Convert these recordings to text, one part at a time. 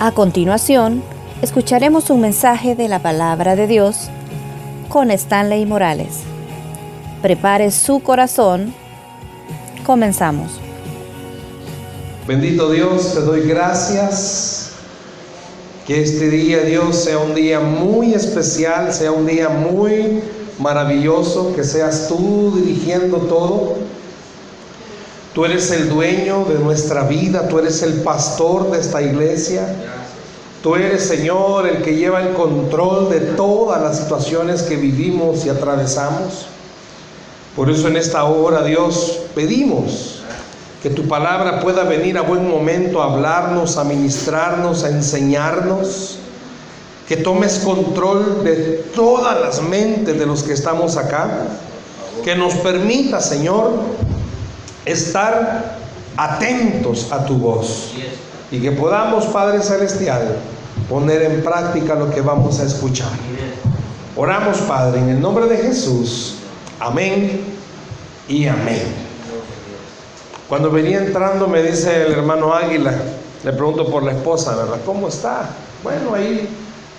A continuación, escucharemos un mensaje de la palabra de Dios con Stanley Morales. Prepare su corazón. Comenzamos. Bendito Dios, te doy gracias. Que este día, Dios, sea un día muy especial, sea un día muy maravilloso, que seas tú dirigiendo todo. Tú eres el dueño de nuestra vida, tú eres el pastor de esta iglesia. Tú eres, Señor, el que lleva el control de todas las situaciones que vivimos y atravesamos. Por eso en esta hora, Dios, pedimos que tu palabra pueda venir a buen momento a hablarnos, a ministrarnos, a enseñarnos. Que tomes control de todas las mentes de los que estamos acá. Que nos permita, Señor, estar atentos a tu voz. Y que podamos, Padre Celestial, poner en práctica lo que vamos a escuchar. Oramos, Padre, en el nombre de Jesús. Amén y amén. Cuando venía entrando me dice el hermano Águila, le pregunto por la esposa, ¿verdad? ¿Cómo está? Bueno, ahí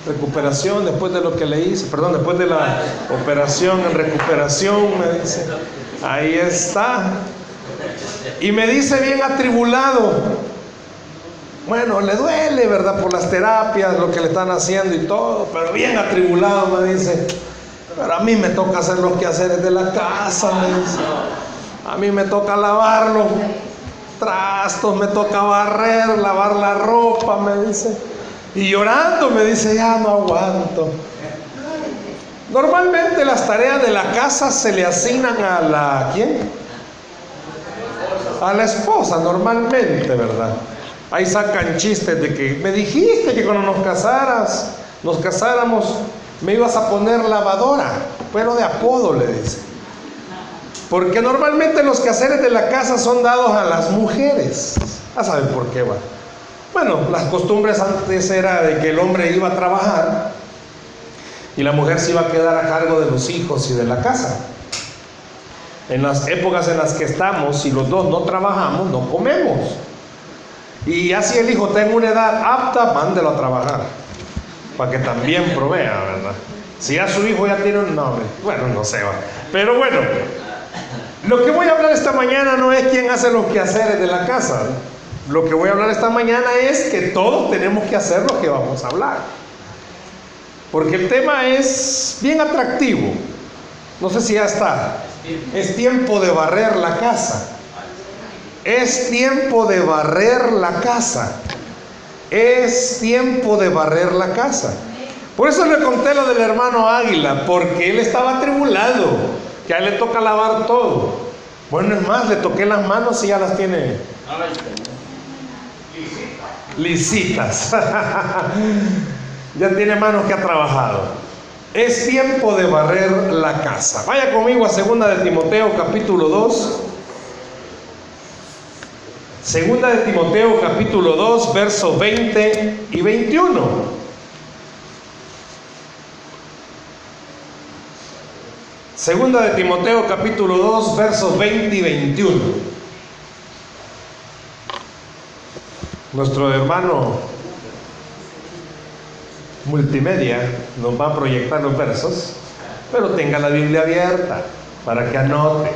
recuperación después de lo que le hice, perdón, después de la operación en recuperación, me dice. Ahí está. Y me dice bien atribulado, bueno, le duele, ¿verdad? Por las terapias, lo que le están haciendo y todo, pero bien atribulado me dice. Pero a mí me toca hacer los quehaceres de la casa, me dice. A mí me toca lavar los trastos, me toca barrer, lavar la ropa, me dice. Y llorando me dice, ya no aguanto. Normalmente las tareas de la casa se le asignan a la ¿quién? A la esposa, normalmente, ¿verdad? Ahí sacan chistes de que me dijiste que cuando nos casaras, nos casáramos, me ibas a poner lavadora, pero de apodo le dice. Porque normalmente los quehaceres de la casa son dados a las mujeres. Ya saben por qué va. Bueno, las costumbres antes era de que el hombre iba a trabajar y la mujer se iba a quedar a cargo de los hijos y de la casa. En las épocas en las que estamos, si los dos no trabajamos, no comemos. Y así el hijo tenga una edad apta, mándelo a trabajar, para que también provea, ¿verdad? Si ya su hijo ya tiene un nombre, bueno, no sé, va. Pero bueno, lo que voy a hablar esta mañana no es quién hace los quehaceres de la casa. Lo que voy a hablar esta mañana es que todos tenemos que hacer lo que vamos a hablar. Porque el tema es bien atractivo. No sé si ya está. Es tiempo de barrer la casa. Es tiempo de barrer la casa. Es tiempo de barrer la casa. Por eso le conté lo del hermano Águila, porque él estaba atribulado, que a él le toca lavar todo. Bueno, es más, le toqué las manos y ya las tiene lisitas. ya tiene manos que ha trabajado. Es tiempo de barrer la casa. Vaya conmigo a segunda de Timoteo capítulo 2. Segunda de Timoteo capítulo 2, versos 20 y 21. Segunda de Timoteo capítulo 2, versos 20 y 21. Nuestro hermano multimedia nos va a proyectar los versos, pero tenga la Biblia abierta para que anote.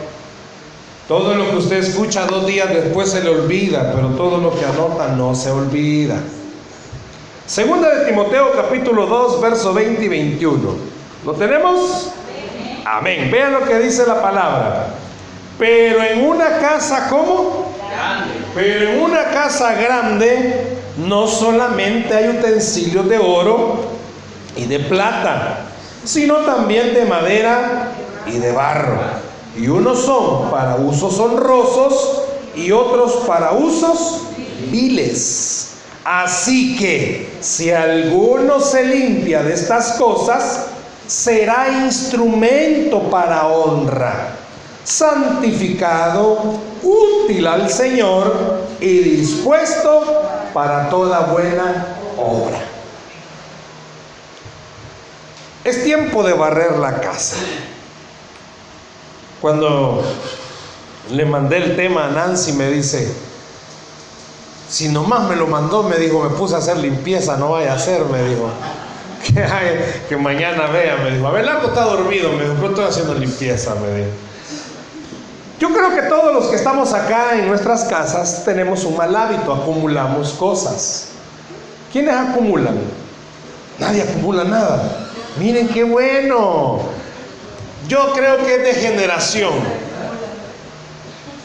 Todo lo que usted escucha dos días después se le olvida, pero todo lo que anota no se olvida. Segunda de Timoteo capítulo 2, verso 20 y 21. ¿Lo tenemos? Amén. Vean lo que dice la palabra. Pero en una casa, ¿cómo? Pero en una casa grande no solamente hay utensilios de oro y de plata, sino también de madera y de barro y unos son para usos honrosos y otros para usos viles. Así que si alguno se limpia de estas cosas, será instrumento para honra, santificado, útil al Señor y dispuesto para toda buena obra. Es tiempo de barrer la casa. Cuando le mandé el tema a Nancy, me dice, Si nomás me lo mandó, me dijo, me puse a hacer limpieza, no vaya a hacer, me dijo. Que, que mañana vea, me dijo. Abelardo está dormido, me dijo, pero estoy haciendo limpieza, me dijo. Yo creo que todos los que estamos acá en nuestras casas tenemos un mal hábito, acumulamos cosas. ¿Quiénes acumulan? Nadie acumula nada. Miren qué bueno. Yo creo que es de generación.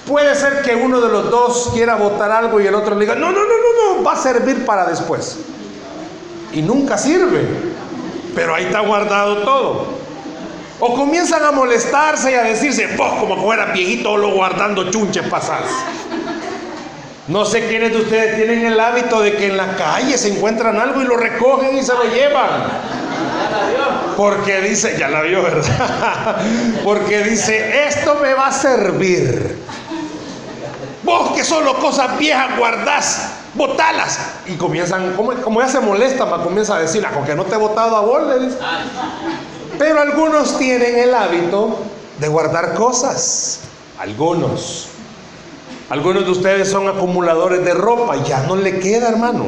Puede ser que uno de los dos quiera votar algo y el otro le diga, no, no, no, no, no, va a servir para después. Y nunca sirve, pero ahí está guardado todo. O comienzan a molestarse y a decirse, vos como fuera viejito lo guardando chunches pasadas. No sé quiénes de ustedes tienen el hábito de que en la calle se encuentran algo y lo recogen y se lo llevan. Porque dice, ya la vio, ¿verdad? Porque dice, esto me va a servir. Vos que solo cosas viejas guardás, botalas. Y comienzan, como, ya se molesta, comienza a decir, con que no te he botado a vos, Pero algunos tienen el hábito de guardar cosas. Algunos. Algunos de ustedes son acumuladores de ropa, ya no le queda, hermano.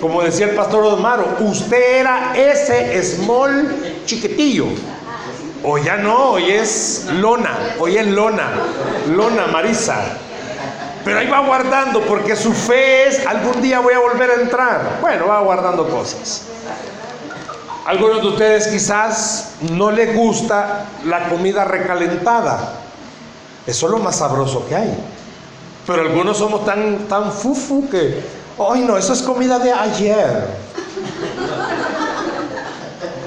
Como decía el pastor Osmaro, usted era ese small chiquitillo. Hoy ya no, hoy es lona, hoy es lona, lona Marisa. Pero ahí va guardando porque su fe es, algún día voy a volver a entrar. Bueno, va guardando cosas. Algunos de ustedes quizás no les gusta la comida recalentada. Eso es lo más sabroso que hay. Pero algunos somos tan, tan fufu que, ay no, eso es comida de ayer.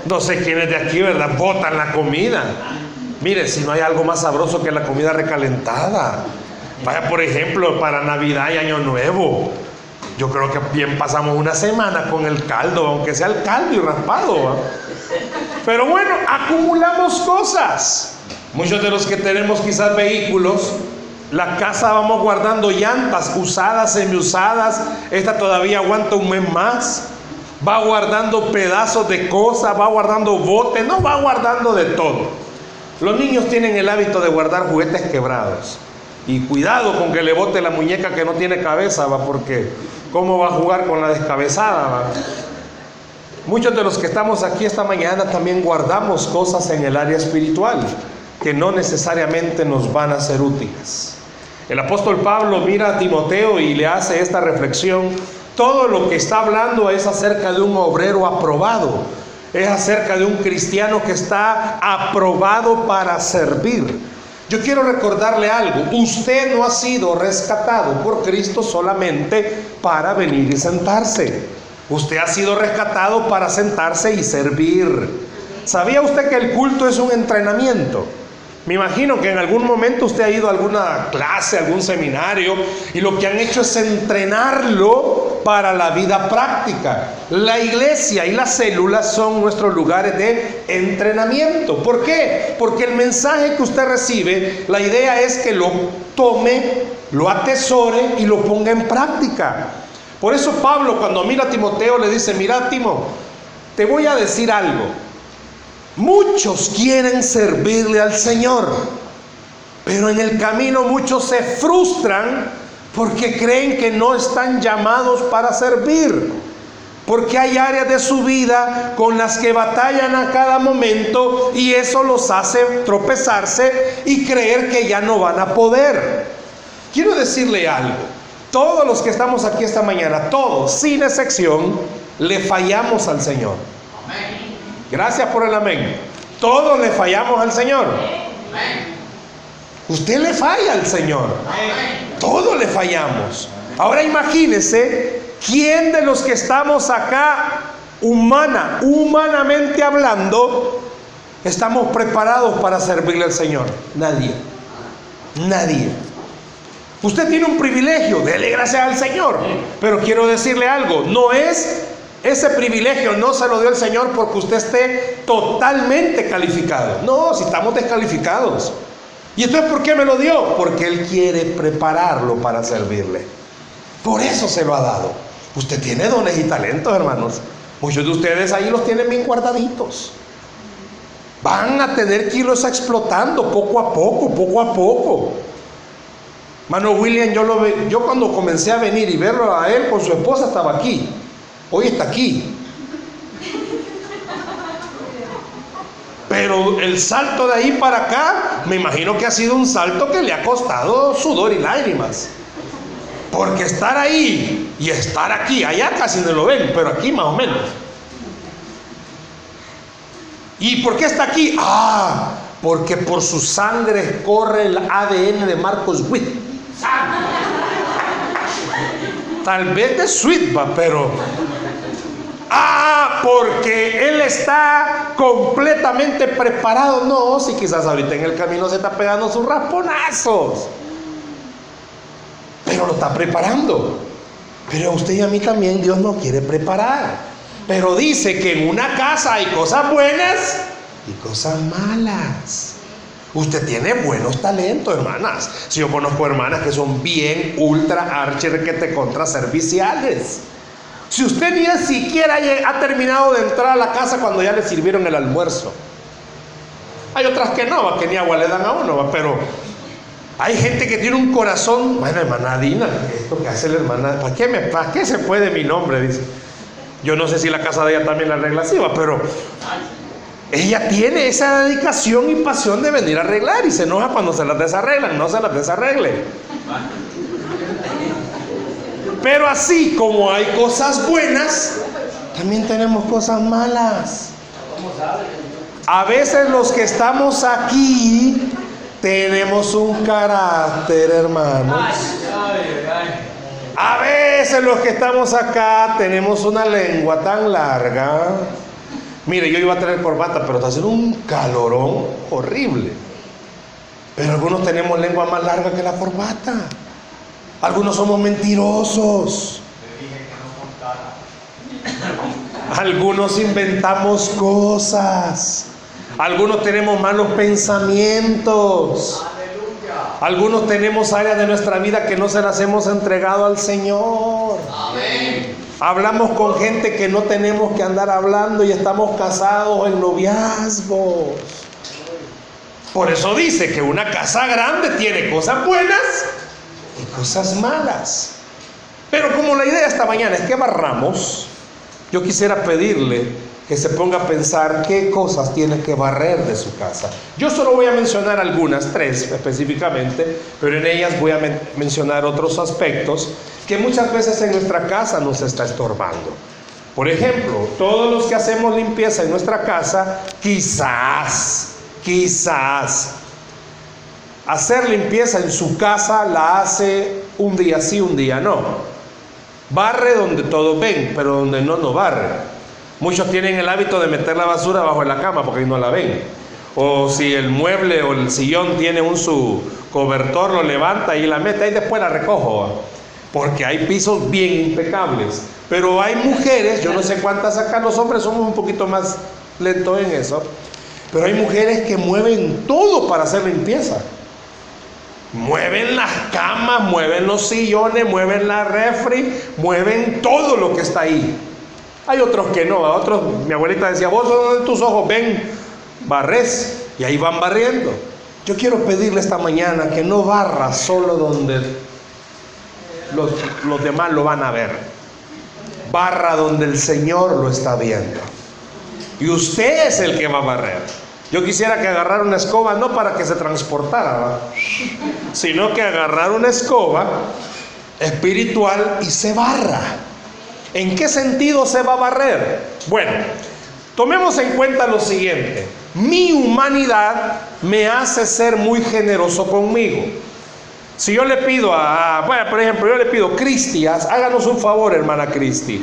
No sé quiénes de aquí, ¿verdad? Botan la comida. Mire, si no hay algo más sabroso que la comida recalentada. Vaya, por ejemplo, para Navidad y Año Nuevo. Yo creo que bien pasamos una semana con el caldo, aunque sea el caldo y raspado. Pero bueno, acumulamos cosas. Muchos de los que tenemos quizás vehículos, la casa vamos guardando llantas usadas, semiusadas. Esta todavía aguanta un mes más. Va guardando pedazos de cosas, va guardando botes, no va guardando de todo. Los niños tienen el hábito de guardar juguetes quebrados. Y cuidado con que le bote la muñeca que no tiene cabeza, va, porque ¿cómo va a jugar con la descabezada? Va? Muchos de los que estamos aquí esta mañana también guardamos cosas en el área espiritual que no necesariamente nos van a ser útiles. El apóstol Pablo mira a Timoteo y le hace esta reflexión. Todo lo que está hablando es acerca de un obrero aprobado, es acerca de un cristiano que está aprobado para servir. Yo quiero recordarle algo, usted no ha sido rescatado por Cristo solamente para venir y sentarse. Usted ha sido rescatado para sentarse y servir. ¿Sabía usted que el culto es un entrenamiento? Me imagino que en algún momento usted ha ido a alguna clase, algún seminario, y lo que han hecho es entrenarlo para la vida práctica. La iglesia y las células son nuestros lugares de entrenamiento. ¿Por qué? Porque el mensaje que usted recibe, la idea es que lo tome, lo atesore y lo ponga en práctica. Por eso Pablo cuando mira a Timoteo le dice, mira Timo, te voy a decir algo. Muchos quieren servirle al Señor, pero en el camino muchos se frustran porque creen que no están llamados para servir. Porque hay áreas de su vida con las que batallan a cada momento y eso los hace tropezarse y creer que ya no van a poder. Quiero decirle algo. Todos los que estamos aquí esta mañana, todos, sin excepción, le fallamos al Señor. Gracias por el amén. Todos le fallamos al Señor. Usted le falla al Señor. Todos le fallamos. Ahora imagínese quién de los que estamos acá, humana, humanamente hablando, estamos preparados para servirle al Señor. Nadie. Nadie. Usted tiene un privilegio, dele gracias al Señor. Pero quiero decirle algo, no es ese privilegio no se lo dio el Señor porque usted esté totalmente calificado. No, si estamos descalificados. ¿Y entonces por qué me lo dio? Porque Él quiere prepararlo para servirle. Por eso se lo ha dado. Usted tiene dones y talentos, hermanos. Muchos de ustedes ahí los tienen bien guardaditos. Van a tener que irlos explotando poco a poco, poco a poco. Mano William, yo yo cuando comencé a venir y verlo a él con su esposa estaba aquí. Hoy está aquí. Pero el salto de ahí para acá, me imagino que ha sido un salto que le ha costado sudor y lágrimas. Porque estar ahí y estar aquí, allá casi no lo ven, pero aquí más o menos. ¿Y por qué está aquí? Ah, porque por su sangre corre el ADN de Marcos Witt. Tal vez de Sweet, pero Ah, porque Él está completamente preparado. No, si quizás ahorita en el camino se está pegando sus rasponazos. Pero lo está preparando. Pero a usted y a mí también Dios nos quiere preparar. Pero dice que en una casa hay cosas buenas y cosas malas. Usted tiene buenos talentos, hermanas. Si yo conozco hermanas que son bien ultra archer que te contra serviciales. Si usted ni siquiera ha terminado de entrar a la casa cuando ya le sirvieron el almuerzo. Hay otras que no, que ni agua le dan a uno, pero hay gente que tiene un corazón. Bueno, hermana Dina, esto que hace la hermana, ¿para qué, me, ¿para qué se puede mi nombre? Dice. Yo no sé si la casa de ella también la arregla así, pero ella tiene esa dedicación y pasión de venir a arreglar y se enoja cuando se las desarreglan, no se las desarregle. Pero así como hay cosas buenas, también tenemos cosas malas. A veces los que estamos aquí tenemos un carácter, hermanos. A veces los que estamos acá tenemos una lengua tan larga. Mire, yo iba a tener corbata, pero está haciendo un calorón horrible. Pero algunos tenemos lengua más larga que la corbata. Algunos somos mentirosos. Algunos inventamos cosas. Algunos tenemos malos pensamientos. Algunos tenemos áreas de nuestra vida que no se las hemos entregado al Señor. Hablamos con gente que no tenemos que andar hablando y estamos casados en noviazgos. Por eso dice que una casa grande tiene cosas buenas y cosas malas. Pero como la idea esta mañana es que barramos, yo quisiera pedirle que se ponga a pensar qué cosas tiene que barrer de su casa. Yo solo voy a mencionar algunas, tres específicamente, pero en ellas voy a mencionar otros aspectos que muchas veces en nuestra casa nos está estorbando. Por ejemplo, todos los que hacemos limpieza en nuestra casa, quizás, quizás hacer limpieza en su casa la hace un día sí, un día no. Barre donde todos ven, pero donde no, no barre. Muchos tienen el hábito de meter la basura bajo la cama porque ahí no la ven. O si el mueble o el sillón tiene un su cobertor, lo levanta y la mete y después la recojo. Porque hay pisos bien impecables. Pero hay mujeres, yo no sé cuántas acá, los hombres somos un poquito más lentos en eso. Pero hay mujeres que mueven todo para hacer limpieza. Mueven las camas, mueven los sillones, mueven la refri, mueven todo lo que está ahí. Hay otros que no, a otros, mi abuelita decía, vos donde tus ojos ven, barres, y ahí van barriendo. Yo quiero pedirle esta mañana que no barra solo donde los, los demás lo van a ver. Barra donde el Señor lo está viendo. Y usted es el que va a barrer. Yo quisiera que agarrara una escoba no para que se transportara, sino que agarrar una escoba espiritual y se barra. ¿En qué sentido se va a barrer? Bueno, tomemos en cuenta lo siguiente. Mi humanidad me hace ser muy generoso conmigo. Si yo le pido a, bueno, por ejemplo, yo le pido, Cristias, háganos un favor, hermana Cristi.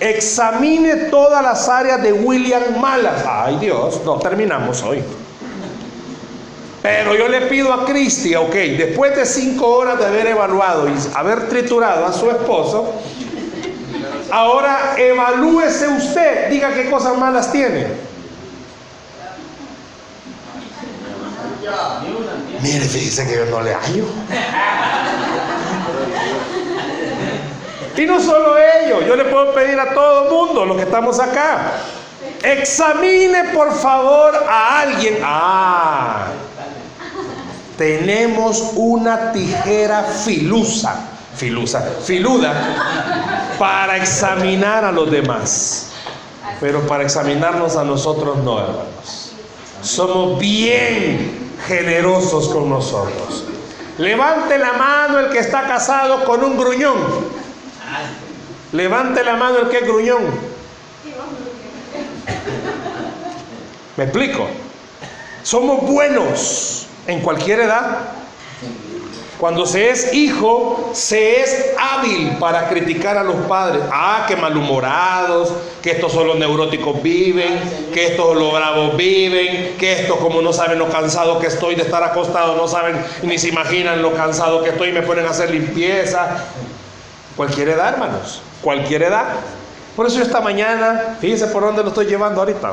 Examine todas las áreas de William malas. Ay Dios, no terminamos hoy. Pero yo le pido a Cristi, ok, después de cinco horas de haber evaluado y haber triturado a su esposo, ahora evalúese usted, diga qué cosas malas tiene. Mire, fíjese que yo no le hallo. Y no solo ellos, yo le puedo pedir a todo el mundo, los que estamos acá, examine por favor a alguien. Ah, tenemos una tijera filusa, filusa, filuda, para examinar a los demás. Pero para examinarnos a nosotros no, hermanos. Somos bien generosos con nosotros. Levante la mano el que está casado con un gruñón. Levante la mano el que es gruñón. ¿Me explico? Somos buenos en cualquier edad. Cuando se es hijo, se es hábil para criticar a los padres. Ah, que malhumorados, que estos son los neuróticos viven, que estos los bravos viven, que estos como no saben lo cansado que estoy de estar acostado, no saben ni se imaginan lo cansado que estoy y me ponen a hacer limpieza. Cualquier edad, hermanos, cualquier edad. Por eso esta mañana, fíjense por dónde lo estoy llevando ahorita,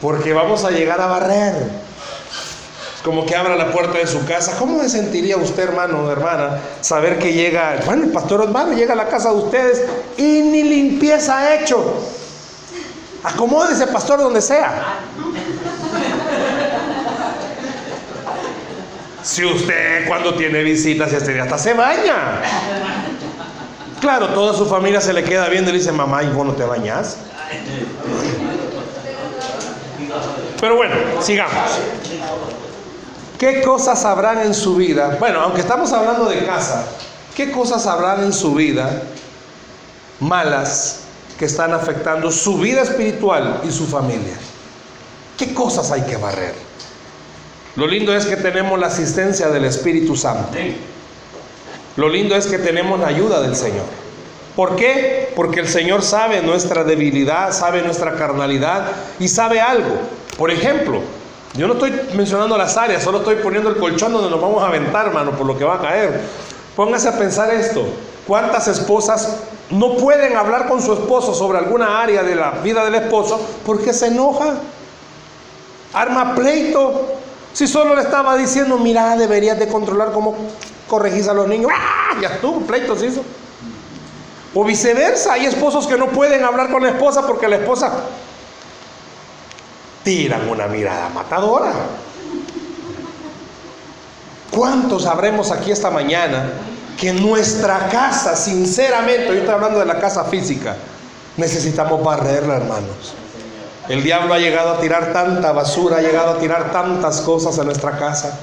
porque vamos a llegar a barrer como que abra la puerta de su casa. ¿Cómo se sentiría usted, hermano o hermana, saber que llega, bueno, el pastor hermano llega a la casa de ustedes y ni limpieza ha hecho? Acomódese, pastor, donde sea. Si usted cuando tiene visitas este hasta se baña. Claro, toda su familia se le queda viendo y le dice, mamá, ¿y vos no te bañas? Pero bueno, sigamos. ¿Qué cosas habrán en su vida? Bueno, aunque estamos hablando de casa, ¿qué cosas habrán en su vida malas que están afectando su vida espiritual y su familia? ¿Qué cosas hay que barrer? Lo lindo es que tenemos la asistencia del Espíritu Santo. Lo lindo es que tenemos la ayuda del Señor. ¿Por qué? Porque el Señor sabe nuestra debilidad, sabe nuestra carnalidad y sabe algo. Por ejemplo, yo no estoy mencionando las áreas, solo estoy poniendo el colchón donde nos vamos a aventar, hermano, por lo que va a caer. Póngase a pensar esto. ¿Cuántas esposas no pueden hablar con su esposo sobre alguna área de la vida del esposo porque se enoja? Arma pleito. Si solo le estaba diciendo, mira, deberías de controlar cómo corregís a los niños. ¡Ah! Ya estuvo, pleito se hizo. O viceversa, hay esposos que no pueden hablar con la esposa porque la esposa tiran una mirada matadora. ¿Cuántos sabremos aquí esta mañana que nuestra casa, sinceramente, yo estoy hablando de la casa física, necesitamos barrerla, hermanos? El diablo ha llegado a tirar tanta basura, ha llegado a tirar tantas cosas a nuestra casa.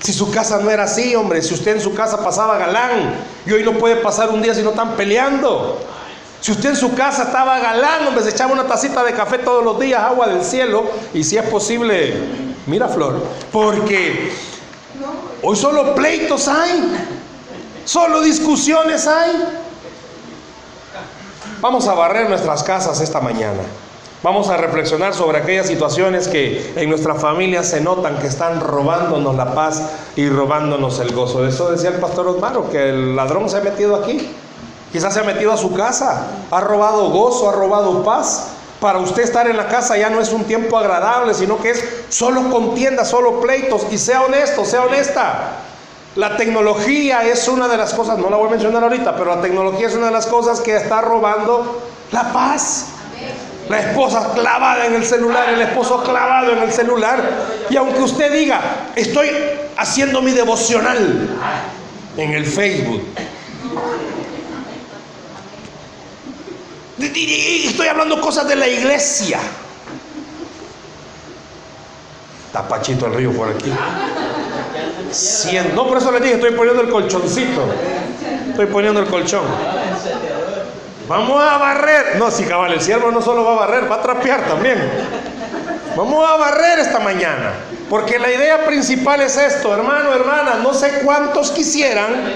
Si su casa no era así, hombre, si usted en su casa pasaba galán y hoy no puede pasar un día si no están peleando. Si usted en su casa estaba galán, hombre, se echaba una tacita de café todos los días, agua del cielo, y si es posible, mira Flor, porque hoy solo pleitos hay, solo discusiones hay. Vamos a barrer nuestras casas esta mañana. Vamos a reflexionar sobre aquellas situaciones que en nuestra familia se notan que están robándonos la paz y robándonos el gozo. Eso decía el pastor Osmaro, que el ladrón se ha metido aquí. Quizás se ha metido a su casa, ha robado gozo, ha robado paz. Para usted estar en la casa ya no es un tiempo agradable, sino que es solo contienda, solo pleitos. Y sea honesto, sea honesta. La tecnología es una de las cosas, no la voy a mencionar ahorita, pero la tecnología es una de las cosas que está robando la paz. La esposa clavada en el celular, el esposo clavado en el celular. Y aunque usted diga, estoy haciendo mi devocional en el Facebook, Estoy hablando cosas de la iglesia. Tapachito el río por aquí. No, por eso le dije, estoy poniendo el colchoncito. Estoy poniendo el colchón. Vamos a barrer. No, si cabal, el siervo no solo va a barrer, va a trapear también. Vamos a barrer esta mañana. Porque la idea principal es esto, hermano, hermana. No sé cuántos quisieran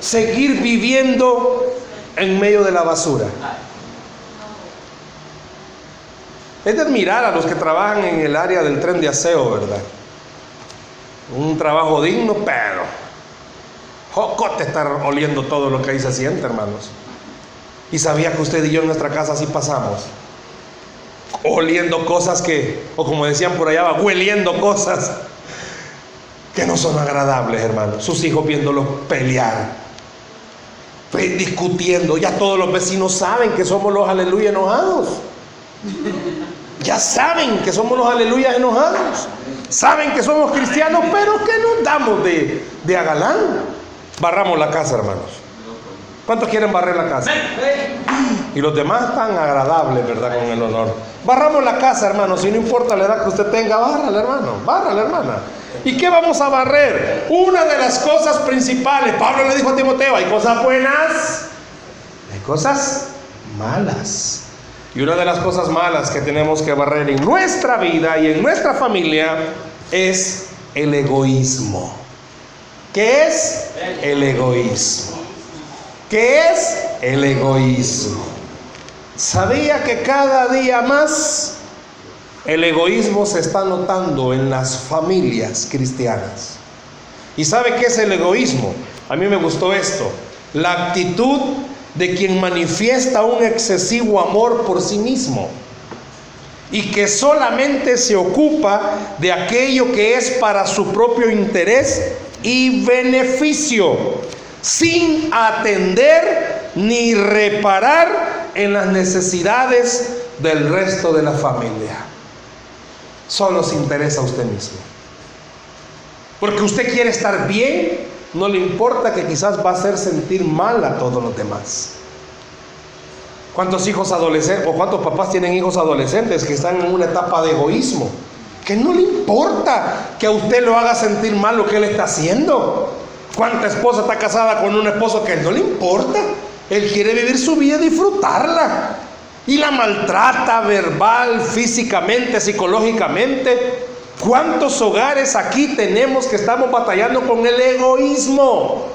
seguir viviendo en medio de la basura. Es de admirar a los que trabajan en el área del tren de aseo, ¿verdad? Un trabajo digno, pero jocote estar oliendo todo lo que ahí se siente, hermanos. Y sabía que usted y yo en nuestra casa así pasamos. Oliendo cosas que, o como decían por allá, hueliendo cosas que no son agradables, hermanos. Sus hijos viéndolos pelear, discutiendo. Ya todos los vecinos saben que somos los aleluya enojados. Ya saben que somos los aleluyas enojados. saben que somos cristianos, pero que nos damos de, de agalán. Barramos la casa, hermanos. ¿Cuántos quieren barrer la casa? Y los demás tan agradables, ¿verdad? Con el honor. Barramos la casa, hermanos. Si no importa la edad que usted tenga, bárrala, hermano. Bárrala, hermana. ¿Y qué vamos a barrer? Una de las cosas principales. Pablo le dijo a Timoteo, hay cosas buenas, hay cosas malas. Y una de las cosas malas que tenemos que barrer en nuestra vida y en nuestra familia es el egoísmo. ¿Qué es? El egoísmo. ¿Qué es? El egoísmo. ¿Sabía que cada día más el egoísmo se está notando en las familias cristianas? ¿Y sabe qué es el egoísmo? A mí me gustó esto. La actitud de quien manifiesta un excesivo amor por sí mismo y que solamente se ocupa de aquello que es para su propio interés y beneficio, sin atender ni reparar en las necesidades del resto de la familia. Solo se interesa a usted mismo. Porque usted quiere estar bien, no le importa que quizás va a hacer sentir mal a todos los demás. ¿Cuántos hijos adolescentes o cuántos papás tienen hijos adolescentes que están en una etapa de egoísmo? Que no le importa que a usted lo haga sentir mal lo que él está haciendo. ¿Cuánta esposa está casada con un esposo que no le importa? Él quiere vivir su vida y disfrutarla. Y la maltrata verbal, físicamente, psicológicamente. ¿Cuántos hogares aquí tenemos que estamos batallando con el egoísmo?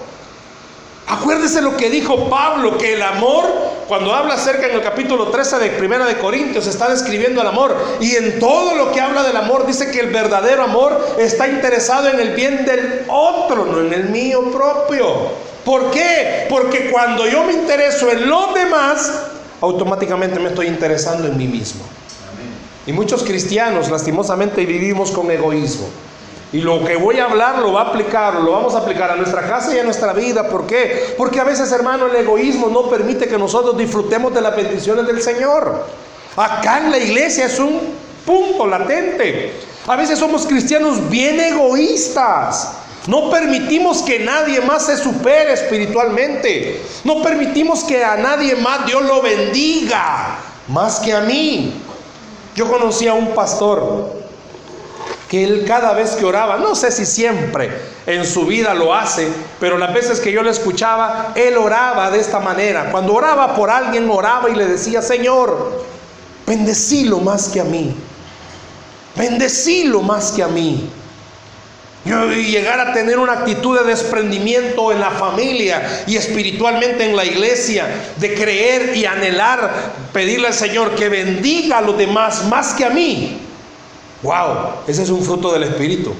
Acuérdese lo que dijo Pablo, que el amor, cuando habla acerca en el capítulo 13 de Primera de Corintios, está describiendo el amor. Y en todo lo que habla del amor, dice que el verdadero amor está interesado en el bien del otro, no en el mío propio. ¿Por qué? Porque cuando yo me intereso en los demás, automáticamente me estoy interesando en mí mismo. Y muchos cristianos lastimosamente vivimos con egoísmo. Y lo que voy a hablar lo va a aplicar, lo vamos a aplicar a nuestra casa y a nuestra vida. ¿Por qué? Porque a veces, hermano, el egoísmo no permite que nosotros disfrutemos de las bendiciones del Señor. Acá en la iglesia es un punto latente. A veces somos cristianos bien egoístas. No permitimos que nadie más se supere espiritualmente. No permitimos que a nadie más Dios lo bendiga más que a mí. Yo conocí a un pastor que él cada vez que oraba, no sé si siempre en su vida lo hace, pero las veces que yo le escuchaba, él oraba de esta manera. Cuando oraba por alguien, oraba y le decía, Señor, bendecilo más que a mí. Bendecilo más que a mí. Yo llegar a tener una actitud de desprendimiento en la familia y espiritualmente en la iglesia, de creer y anhelar, pedirle al Señor que bendiga a los demás más que a mí. Wow, ese es un fruto del Espíritu.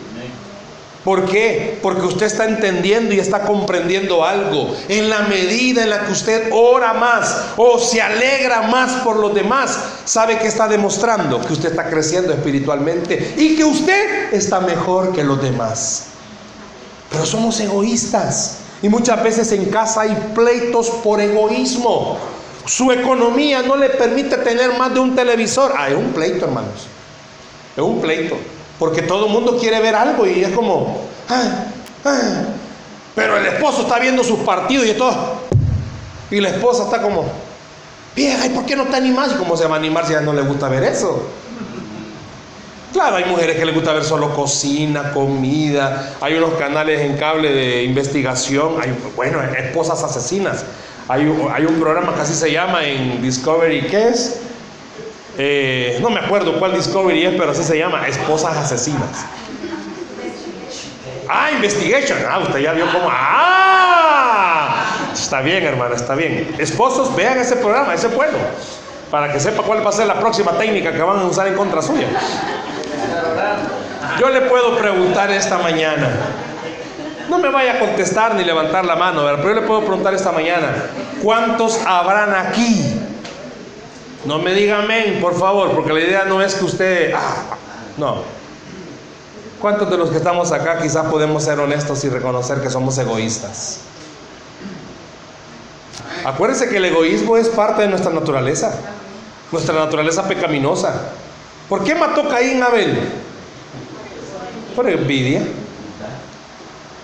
¿Por qué? Porque usted está entendiendo y está comprendiendo algo. En la medida en la que usted ora más o se alegra más por los demás, sabe que está demostrando que usted está creciendo espiritualmente y que usted está mejor que los demás. Pero somos egoístas y muchas veces en casa hay pleitos por egoísmo. Su economía no le permite tener más de un televisor. Hay un pleito, hermanos. Es un pleito. Porque todo el mundo quiere ver algo y es como, pero el esposo está viendo sus partidos y todo. Y la esposa está como, vieja, ¿y por qué no animada? ¿Y cómo se va a animar si a no le gusta ver eso? Claro, hay mujeres que les gusta ver solo cocina, comida. Hay unos canales en cable de investigación. Hay, bueno, esposas asesinas. Hay, hay un programa que así se llama en Discovery, ¿qué es? Eh, no me acuerdo cuál Discovery es, pero así se llama, Esposas Asesinas. Ah, Investigation. Ah, usted ya vio cómo. Ah, está bien, hermana, está bien. Esposos, vean ese programa, ese bueno, para que sepa cuál va a ser la próxima técnica que van a usar en contra suya. Yo le puedo preguntar esta mañana. No me vaya a contestar ni levantar la mano, pero yo le puedo preguntar esta mañana, ¿cuántos habrán aquí no me diga amén, por favor, porque la idea no es que usted... Ah, no. ¿Cuántos de los que estamos acá quizás podemos ser honestos y reconocer que somos egoístas? Acuérdense que el egoísmo es parte de nuestra naturaleza, nuestra naturaleza pecaminosa. ¿Por qué mató Caín a Abel? por envidia.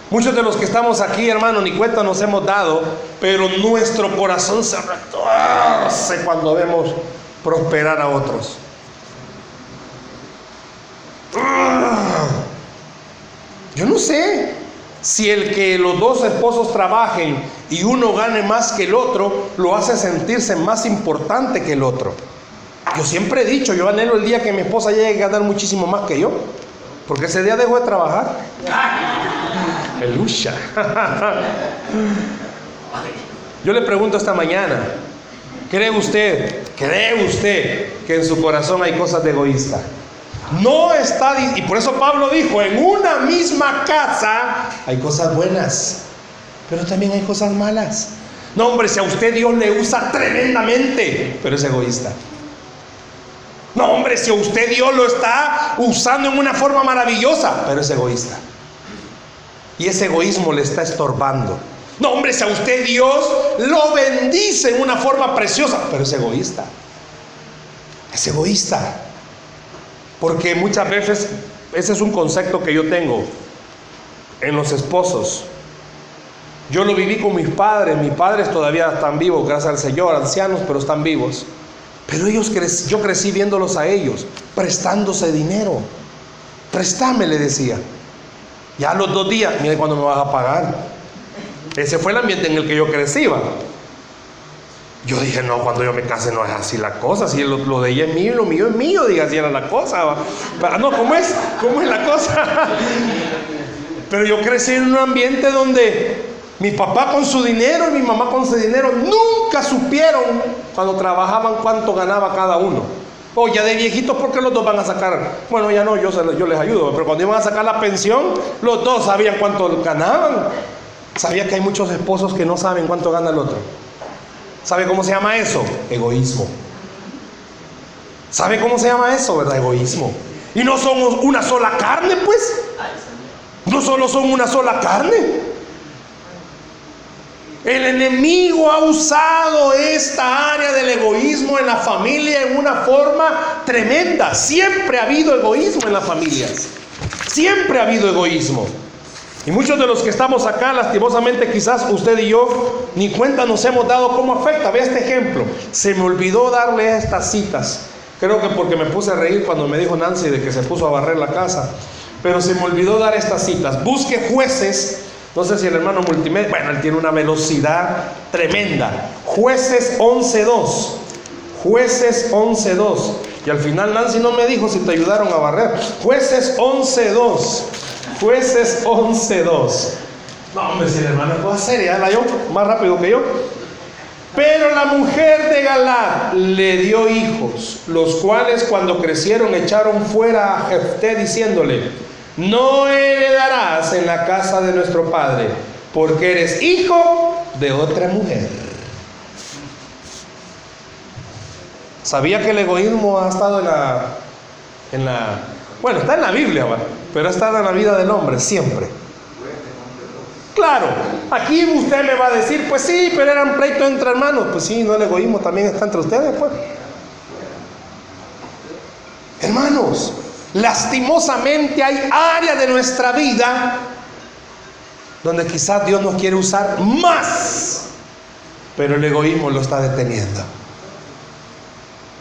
Muchos de los que estamos aquí, hermano, ni cuenta nos hemos dado, pero nuestro corazón se retorce cuando vemos prosperar a otros. Yo no sé si el que los dos esposos trabajen y uno gane más que el otro, lo hace sentirse más importante que el otro. Yo siempre he dicho, yo anhelo el día que mi esposa llegue a ganar muchísimo más que yo, porque ese día dejo de trabajar. Aleluya. Yo le pregunto esta mañana, ¿cree usted, cree usted que en su corazón hay cosas de egoísta? No está, y por eso Pablo dijo, en una misma casa hay cosas buenas, pero también hay cosas malas. No, hombre, si a usted Dios le usa tremendamente, pero es egoísta. No, hombre, si a usted Dios lo está usando en una forma maravillosa, pero es egoísta. Y ese egoísmo le está estorbando. No, hombre, si a usted Dios lo bendice en una forma preciosa, pero es egoísta. Es egoísta. Porque muchas veces, ese es un concepto que yo tengo en los esposos. Yo lo viví con mis padres, mis padres todavía están vivos, gracias al Señor, ancianos, pero están vivos. Pero ellos yo crecí viéndolos a ellos, prestándose dinero. Préstame, le decía. Ya los dos días, mire cuándo me vas a pagar. Ese fue el ambiente en el que yo crecí. Yo dije, no, cuando yo me case no es así la cosa. Si lo, de ella es mío y lo mío es mío, diga, así era la cosa. Pero, no, ¿cómo es? ¿Cómo es la cosa? Pero yo crecí en un ambiente donde mi papá con su dinero y mi mamá con su dinero nunca supieron cuando trabajaban cuánto ganaba cada uno. O ya de viejitos, porque los dos van a sacar? Bueno, ya no, yo, yo les ayudo, pero cuando iban a sacar la pensión, los dos sabían cuánto ganaban. ¿Sabía que hay muchos esposos que no saben cuánto gana el otro? ¿Sabe cómo se llama eso? Egoísmo. ¿Sabe cómo se llama eso, verdad? Egoísmo. Y no somos una sola carne, pues. No solo son una sola carne. El enemigo ha usado esta área del egoísmo en la familia en una forma tremenda. Siempre ha habido egoísmo en las familias. Siempre ha habido egoísmo. Y muchos de los que estamos acá, lastimosamente, quizás usted y yo ni cuenta nos hemos dado cómo afecta. Ve este ejemplo. Se me olvidó darle estas citas. Creo que porque me puse a reír cuando me dijo Nancy de que se puso a barrer la casa. Pero se me olvidó dar estas citas. Busque jueces. No sé si el hermano multimedia, bueno, él tiene una velocidad tremenda. Jueces 11.2. Jueces 11.2. Y al final Nancy no me dijo si te ayudaron a barrer. Jueces 11.2. Jueces 11.2. No, hombre, si el hermano puede hacer, ya la yo, más rápido que yo. Pero la mujer de Galad le dio hijos, los cuales cuando crecieron echaron fuera a Jefté diciéndole, no heredarás en la casa de nuestro padre, porque eres hijo de otra mujer. ¿Sabía que el egoísmo ha estado en la, en la bueno, está en la Biblia, pero está en la vida del hombre siempre. Claro, aquí usted me va a decir, pues sí, pero eran pleitos entre hermanos. Pues sí, no el egoísmo también está entre ustedes, pues. Hermanos, lastimosamente hay áreas de nuestra vida donde quizás Dios nos quiere usar más, pero el egoísmo lo está deteniendo.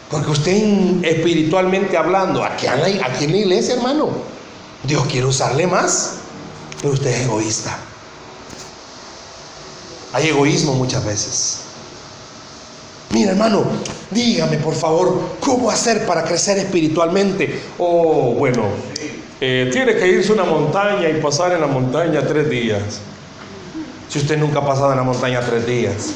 Porque usted espiritualmente hablando, aquí en, la, iglesia, hermano, Dios quiere usarle más, pero usted es egoísta. Hay egoísmo muchas veces. Mira, hermano, dígame por favor, ¿cómo hacer para crecer espiritualmente? Oh, bueno, eh, tiene que irse a una montaña y pasar en la montaña tres días. Si usted nunca ha pasado en la montaña tres días.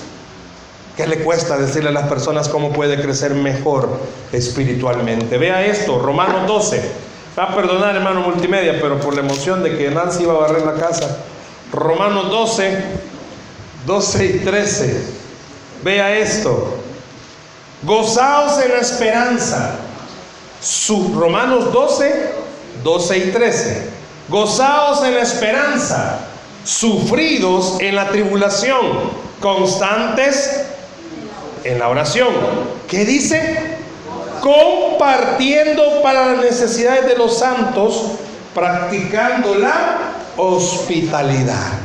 ¿Qué le cuesta decirle a las personas cómo puede crecer mejor espiritualmente? Vea esto, Romanos 12. Va a perdonar, hermano multimedia, pero por la emoción de que Nancy iba a barrer la casa. Romanos 12, 12 y 13. Vea esto. Gozaos en la esperanza. Su, Romanos 12, 12 y 13. Gozaos en la esperanza. Sufridos en la tribulación. Constantes en la oración. ¿Qué dice? Compartiendo para las necesidades de los santos practicando la hospitalidad.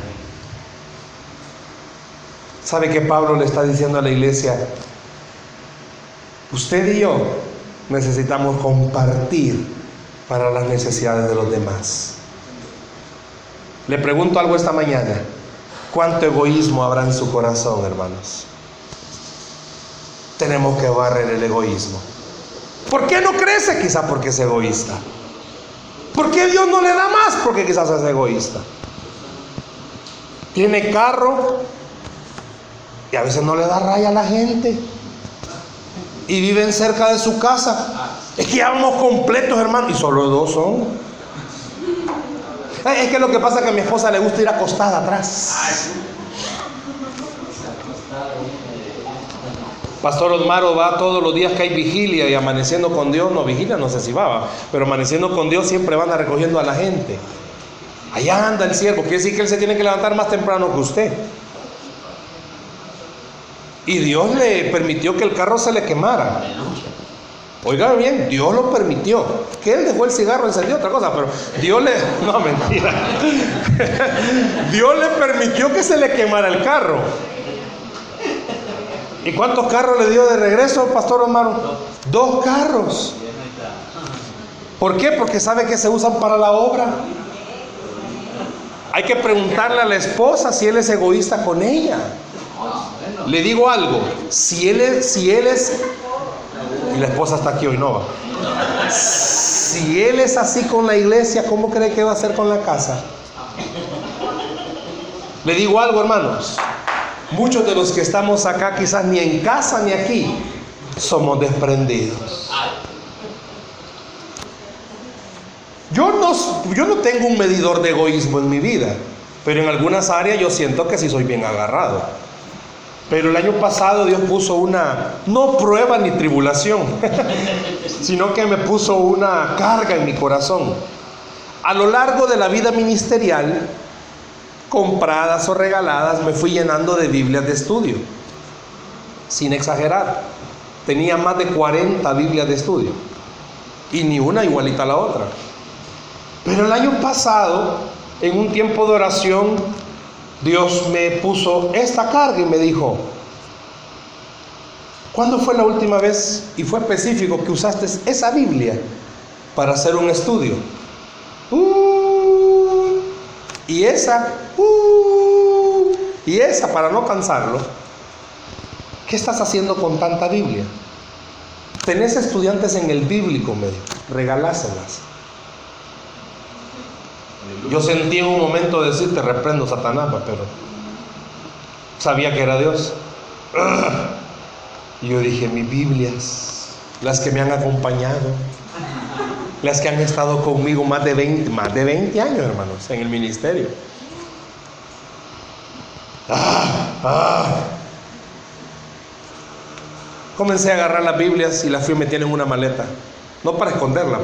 ¿Sabe que Pablo le está diciendo a la iglesia? Usted y yo necesitamos compartir para las necesidades de los demás. Le pregunto algo esta mañana. ¿Cuánto egoísmo habrá en su corazón, hermanos? Tenemos que barrer el egoísmo. ¿Por qué no crece? Quizá porque es egoísta. ¿Por qué Dios no le da más? Porque quizás es egoísta. Tiene carro y a veces no le da raya a la gente. Y viven cerca de su casa. Es que ya vamos completos, hermano. Y solo dos son. Es que lo que pasa es que a mi esposa le gusta ir acostada atrás. Pastor Osmaro va todos los días que hay vigilia y amaneciendo con Dios, no vigilia, no sé si va, pero amaneciendo con Dios siempre van a recogiendo a la gente. Allá anda el siervo, quiere decir que él se tiene que levantar más temprano que usted. Y Dios le permitió que el carro se le quemara. Oiga bien, Dios lo permitió. Que él dejó el cigarro encendido, otra cosa, pero Dios le. No, mentira. Dios le permitió que se le quemara el carro. ¿Y cuántos carros le dio de regreso, Pastor Omar? Dos carros. ¿Por qué? Porque sabe que se usan para la obra. Hay que preguntarle a la esposa si él es egoísta con ella. Le digo algo, si él es, si él es, y la esposa está aquí hoy, no va. Si él es así con la iglesia, ¿cómo cree que va a ser con la casa? Le digo algo, hermanos. Muchos de los que estamos acá, quizás ni en casa ni aquí, somos desprendidos. Yo no, yo no tengo un medidor de egoísmo en mi vida, pero en algunas áreas yo siento que sí soy bien agarrado. Pero el año pasado Dios puso una, no prueba ni tribulación, sino que me puso una carga en mi corazón. A lo largo de la vida ministerial, compradas o regaladas, me fui llenando de Biblias de estudio, sin exagerar. Tenía más de 40 Biblias de estudio y ni una igualita a la otra. Pero el año pasado, en un tiempo de oración, Dios me puso esta carga y me dijo, ¿cuándo fue la última vez, y fue específico, que usaste esa Biblia para hacer un estudio? Uh, y esa, uh, y esa, para no cansarlo, ¿qué estás haciendo con tanta Biblia? Tenés estudiantes en el bíblico, me regaláselas. Yo sentí en un momento decirte, reprendo Satanás, pero sabía que era Dios. Y yo dije, mis Biblias, las que me han acompañado, las que han estado conmigo más de 20, más de 20 años, hermanos, en el ministerio. Ah, ah. Comencé a agarrar las Biblias y las fui metiendo en una maleta, no para esconderlas,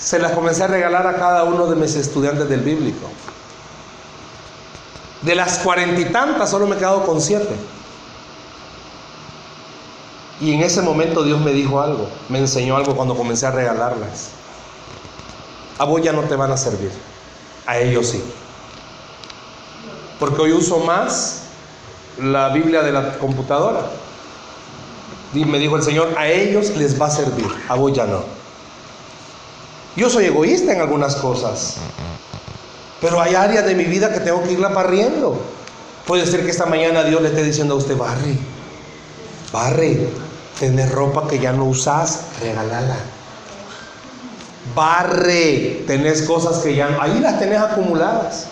se las comencé a regalar a cada uno de mis estudiantes del bíblico. De las cuarenta y tantas, solo me he quedado con siete. Y en ese momento Dios me dijo algo, me enseñó algo cuando comencé a regalarlas. A vos ya no te van a servir, a ellos sí. Porque hoy uso más la Biblia de la computadora. Y me dijo el Señor, a ellos les va a servir, a vos ya no. Yo soy egoísta en algunas cosas, pero hay áreas de mi vida que tengo que irla barriendo. Puede ser que esta mañana Dios le esté diciendo a usted, barre, barre, tenés ropa que ya no usas, regalala. Barre, tenés cosas que ya ahí las tenés acumuladas,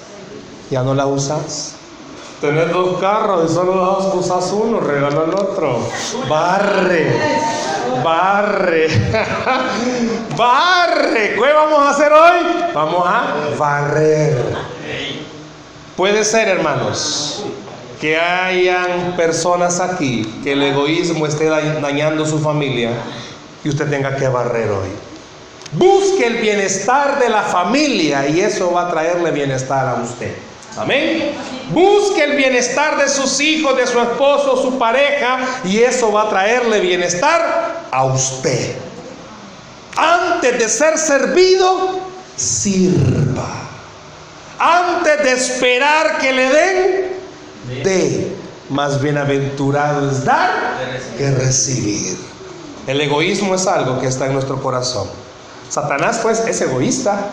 ya no las usas. Tenés dos carros y solo usas uno, regala el otro. Barre, barre, barre. ¿Qué vamos a hacer hoy? Vamos a barrer. Puede ser, hermanos, que hayan personas aquí que el egoísmo esté dañando su familia y usted tenga que barrer hoy. Busque el bienestar de la familia y eso va a traerle bienestar a usted. Amén. Busque el bienestar de sus hijos, de su esposo, su pareja, y eso va a traerle bienestar a usted. Antes de ser servido, sirva. Antes de esperar que le den, dé. Más bienaventurado es dar que recibir. El egoísmo es algo que está en nuestro corazón. Satanás pues es egoísta.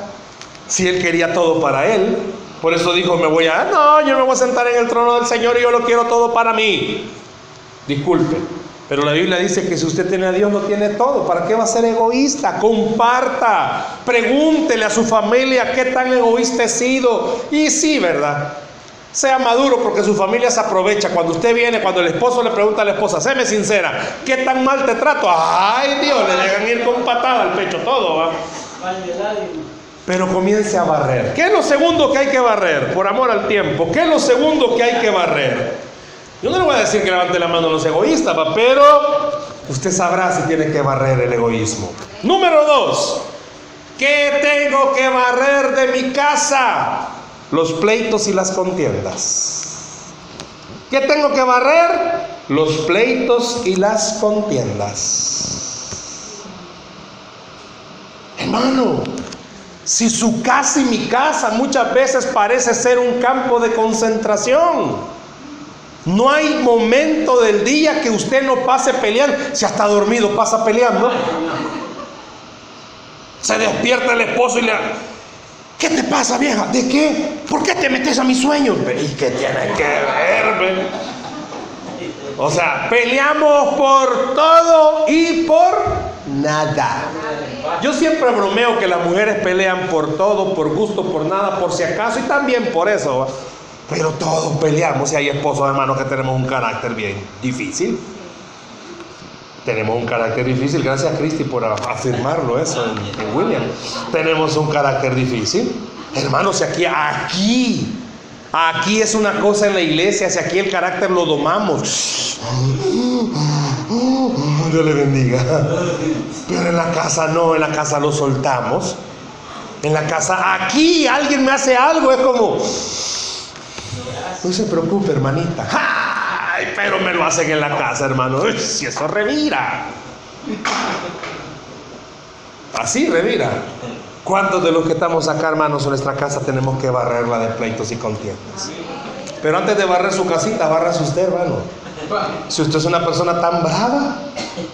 Si él quería todo para él, por eso dijo, me voy a, no, yo me voy a sentar en el trono del Señor y yo lo quiero todo para mí. Disculpe, pero la Biblia dice que si usted tiene a Dios, lo tiene todo. ¿Para qué va a ser egoísta? Comparta, pregúntele a su familia qué tan egoísta he sido. Y sí, ¿verdad? Sea maduro porque su familia se aprovecha. Cuando usted viene, cuando el esposo le pregunta a la esposa, séme sincera, ¿qué tan mal te trato? Ay Dios, le dejan ir con patada al pecho todo. ¿va? Pero comience a barrer. ¿Qué es lo segundo que hay que barrer? Por amor al tiempo. ¿Qué es lo segundo que hay que barrer? Yo no le voy a decir que levante la mano a los egoístas, pero usted sabrá si tiene que barrer el egoísmo. Número dos. ¿Qué tengo que barrer de mi casa? Los pleitos y las contiendas. ¿Qué tengo que barrer? Los pleitos y las contiendas. Hermano, si su casa y mi casa muchas veces parece ser un campo de concentración, no hay momento del día que usted no pase peleando. Si hasta dormido pasa peleando, se despierta el esposo y le... ¿Qué te pasa, vieja? ¿De qué? ¿Por qué te metes a mis sueños? ¿Y qué tiene que ver? O sea, peleamos por todo y por nada. Yo siempre bromeo que las mujeres pelean por todo, por gusto, por nada, por si acaso y también por eso. Pero todos peleamos y hay esposos hermanos que tenemos un carácter bien difícil. Tenemos un carácter difícil, gracias Cristi por afirmarlo eso en, William. Tenemos un carácter difícil. Hermanos, aquí, aquí, aquí es una cosa en la iglesia, si aquí el carácter lo domamos. Dios le bendiga. Pero en la casa no, en la casa lo soltamos. En la casa, aquí alguien me hace algo, es como, no se preocupe, hermanita. Pero me lo hacen en la casa, hermano. si eso revira. Así revira. ¿Cuántos de los que estamos acá, hermanos, en nuestra casa tenemos que barrerla de pleitos y contiendas? Pero antes de barrer su casita, barras usted, hermano. Si usted es una persona tan brava,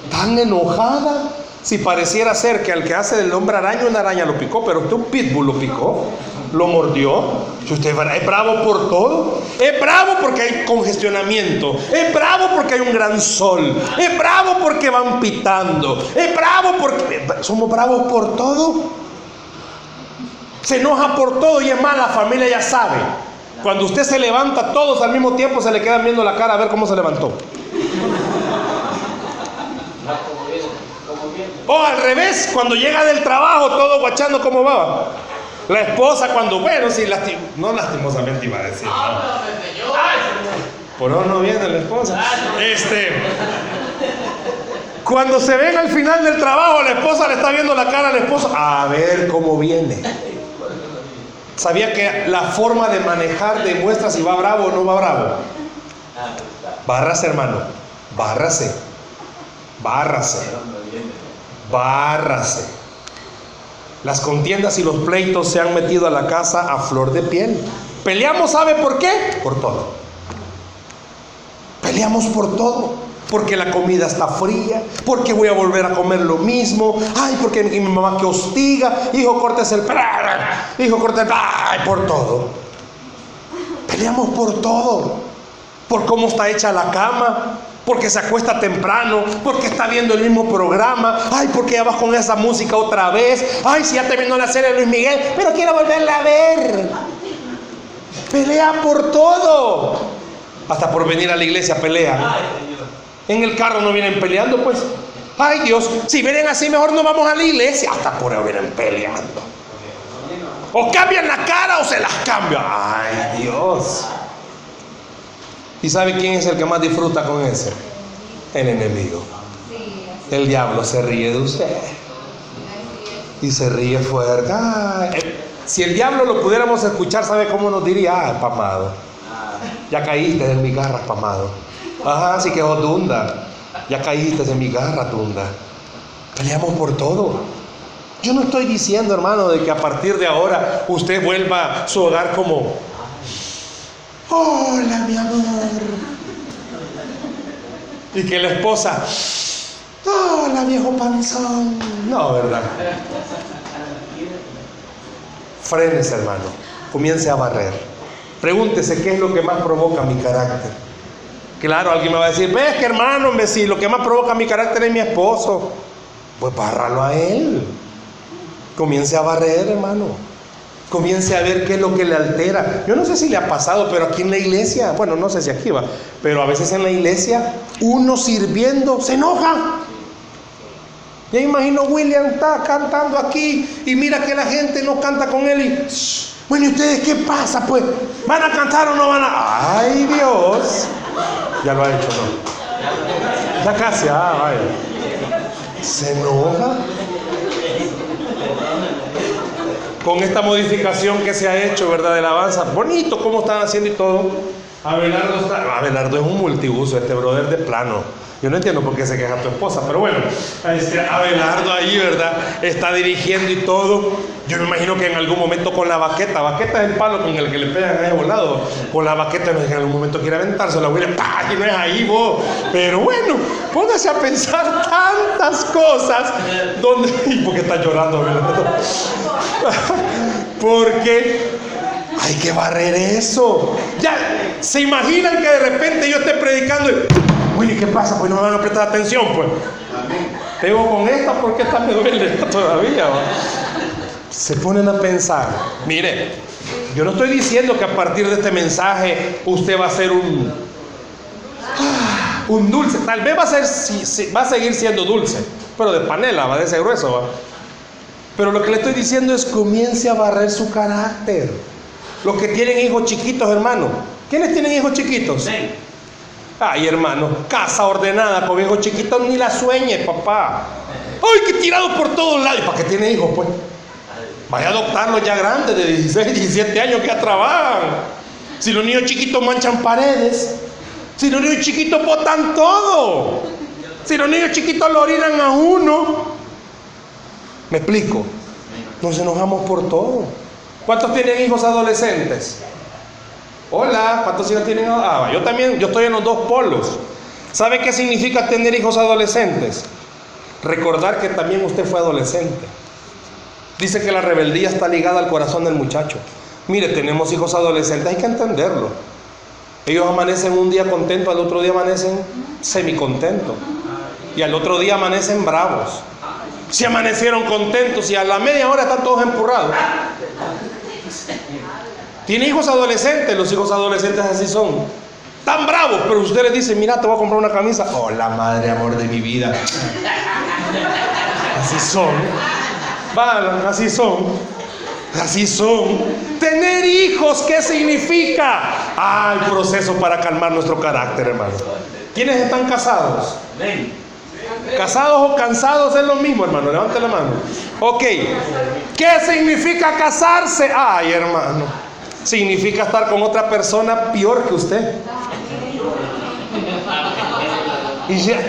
tan enojada, si pareciera ser que al que hace del hombre araña, una araña lo picó, pero usted un pitbull lo picó, lo mordió. Si usted es bravo por todo, es bravo porque hay congestionamiento, es bravo porque hay un gran sol, es bravo porque van pitando, es bravo porque somos bravos por todo. Se enoja por todo y es más, la familia ya sabe. Cuando usted se levanta, todos al mismo tiempo se le quedan viendo la cara a ver cómo se levantó. O al revés, cuando llega del trabajo, todo guachando cómo va. La esposa cuando, bueno, sí, no lastimosamente iba a decir. Por ahora no viene la esposa. Este, cuando se ven al final del trabajo, la esposa le está viendo la cara al esposo, a ver cómo viene. ¿Sabía que la forma de manejar demuestra si va bravo o no va bravo? Bárrase, hermano. Bárrase. Bárrase. Bárrase. Las contiendas y los pleitos se han metido a la casa a flor de piel. Peleamos, ¿sabe por qué? Por todo. Peleamos por todo. Porque la comida está fría, porque voy a volver a comer lo mismo, ay, porque mi mamá que hostiga, hijo, cortes el hijo, cortes el por todo. Peleamos por todo, por cómo está hecha la cama, porque se acuesta temprano, porque está viendo el mismo programa, ay, porque ya vas con esa música otra vez, ay, si ya terminó la serie de Luis Miguel, pero quiero volverla a ver. Pelea por todo, hasta por venir a la iglesia pelea. En el carro no vienen peleando, pues. Ay Dios, si vienen así, mejor no vamos a la iglesia, hasta por ahí vienen peleando. O cambian la cara o se las cambian. Ay Dios. ¿Y sabe quién es el que más disfruta con ese? El enemigo. El diablo se ríe de usted. Y se ríe fuerte. Si el diablo lo pudiéramos escuchar, ¿sabe cómo nos diría? Ah, pamado. Ya caíste en mi garra, pamado. Ajá, así que oh, tunda. Ya caíste en mi garra, tunda. Peleamos por todo. Yo no estoy diciendo, hermano, de que a partir de ahora usted vuelva a su hogar como, hola mi amor. Y que la esposa, hola viejo panzón. No, ¿verdad? Frenes, hermano. Comience a barrer. Pregúntese qué es lo que más provoca mi carácter. Claro, alguien me va a decir, ves que hermano, me si lo que más provoca mi carácter es mi esposo. Pues bárralo a él. Comience a barrer, hermano. Comience a ver qué es lo que le altera. Yo no sé si le ha pasado, pero aquí en la iglesia, bueno, no sé si aquí va, pero a veces en la iglesia, uno sirviendo se enoja. Ya imagino William está cantando aquí y mira que la gente no canta con él y, bueno, ¿y ustedes qué pasa? Pues, ¿van a cantar o no van a...? ¡Ay, Dios! Ya lo ha hecho, ¿no? Ya casi, ah, vaya. Se enoja. Con esta modificación que se ha hecho, ¿verdad? De la alabanza. Bonito cómo están haciendo y todo. Abelardo está. Abelardo es un multiuso, este brother de plano. Yo no entiendo por qué se queja tu esposa, pero bueno, este, Abelardo ahí, ¿verdad? Está dirigiendo y todo. Yo me imagino que en algún momento con la baqueta, baqueta es el palo con el que le pegan ahí volado, con la baqueta en algún momento quiere aventarse, la huele, ¡pah! Y no es ahí vos. Pero bueno, póngase a pensar tantas cosas donde. ¿Y por qué está llorando, Abelardo? Porque hay que barrer eso. Ya, ¿se imaginan que de repente yo esté predicando y Willy, ¿qué pasa? Pues no me van a prestar atención, pues. Tengo con esta porque esta me duele todavía. Se ponen a pensar. Mire, yo no estoy diciendo que a partir de este mensaje usted va a ser un ah, un dulce. Tal vez va a ser va a seguir siendo dulce, pero de panela, va a ser grueso. ¿va? Pero lo que le estoy diciendo es comience a barrer su carácter. Los que tienen hijos chiquitos, hermano. ¿Quiénes tienen hijos chiquitos? Sí. Ay, hermano, casa ordenada con hijos chiquitos, ni la sueñe, papá. Ay, que tirado por todos lados. ¿Y para qué tiene hijos, pues? Vaya a adoptarlos ya grandes, de 16, 17 años que trabajan. Si los niños chiquitos manchan paredes, si los niños chiquitos botan todo, si los niños chiquitos lo orinan a uno. ¿Me explico? Nos enojamos por todo. ¿Cuántos tienen hijos adolescentes? Hola, ¿cuántos hijos tienen? Ah, yo también, yo estoy en los dos polos. ¿Sabe qué significa tener hijos adolescentes? Recordar que también usted fue adolescente. Dice que la rebeldía está ligada al corazón del muchacho. Mire, tenemos hijos adolescentes, hay que entenderlo. Ellos amanecen un día contentos, al otro día amanecen semicontentos. Y al otro día amanecen bravos. Si amanecieron contentos y a la media hora están todos empurrados. Tiene hijos adolescentes, los hijos adolescentes así son. Tan bravos, pero usted les dice, mira, te voy a comprar una camisa. Oh, la madre, amor de mi vida. Así son. Van, así son. Así son. Tener hijos, ¿qué significa? Ah, el proceso para calmar nuestro carácter, hermano. ¿Quiénes están casados? Casados o cansados es lo mismo, hermano. Levante la mano. Ok. ¿Qué significa casarse? Ay, hermano significa estar con otra persona peor que usted. Y ya,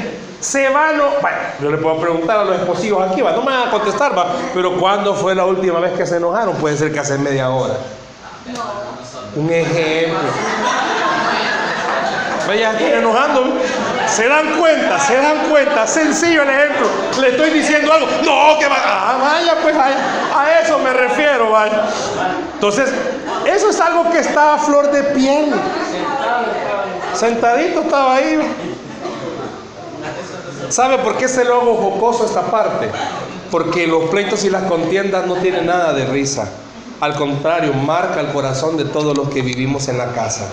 se va, no. Bueno, yo le puedo preguntar a los esposivos aquí, va, no me van a contestar, va, pero ¿cuándo fue la última vez que se enojaron? Puede ser que hace media hora. Un ejemplo. Vaya, enojando. Se dan cuenta, se dan cuenta. Sencillo el ejemplo. Le estoy diciendo algo. No, que vaya. Ah, vaya, pues a, eso me refiero, vaya. Entonces, eso es algo que está a flor de piel. Sentadito estaba ahí. ¿Sabe por qué se lo hago jocoso esta parte? Porque los pleitos y las contiendas no tienen nada de risa. Al contrario, marca el corazón de todos los que vivimos en la casa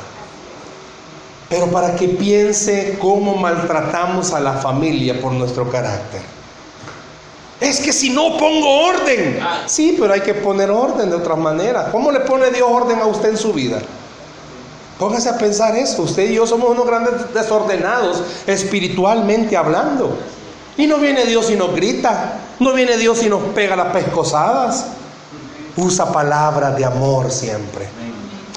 pero para que piense cómo maltratamos a la familia por nuestro carácter. Es que si no pongo orden, sí, pero hay que poner orden de otra manera. ¿Cómo le pone Dios orden a usted en su vida? Póngase a pensar eso. Usted y yo somos unos grandes desordenados, espiritualmente hablando. Y no viene Dios y nos grita. No viene Dios y nos pega las pescosadas. Usa palabras de amor siempre.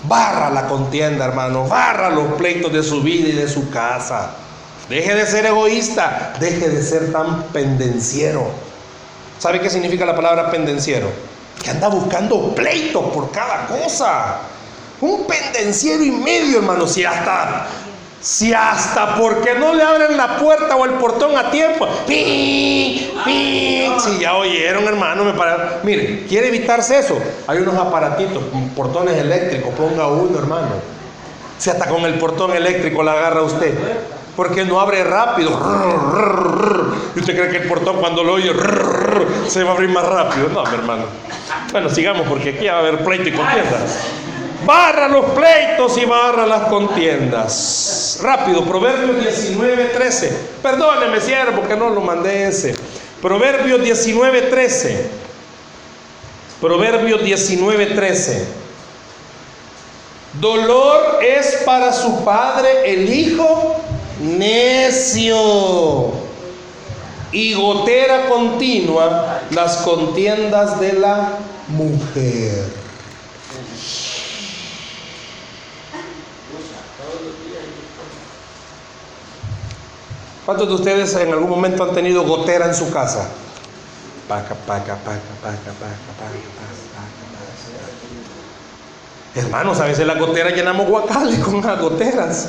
Barra la contienda, hermano. Barra los pleitos de su vida y de su casa. Deje de ser egoísta. Deje de ser tan pendenciero. ¿Sabe qué significa la palabra pendenciero? Que anda buscando pleito por cada cosa. Un pendenciero y medio, hermano. Si hasta, si hasta porque no le abren la puerta o el portón a tiempo. ¡Pi! ¡Pi! Si ya oyeron, hermano, me para. Mire, quiere evitarse eso. Hay unos aparatitos, portones eléctricos. Ponga uno, hermano. Si hasta con el portón eléctrico la agarra usted. Porque no abre rápido. Y usted cree que el portón cuando lo oye se va a abrir más rápido. No, mi hermano. Bueno, sigamos porque aquí va a haber pleito y contiendas. Barra los pleitos y barra las contiendas. Rápido, Proverbios 19, 13. Perdóneme, siervo, porque no lo mandé ese. Proverbios 19, 13. Proverbios 19, 13. Dolor es para su padre el hijo necio y gotera continua las contiendas de la mujer. ¿Cuántos de ustedes en algún momento han tenido gotera en su casa? Paca, paca, paca, paca, paca, paca. Hermanos, a veces las goteras llenamos guacales con las goteras.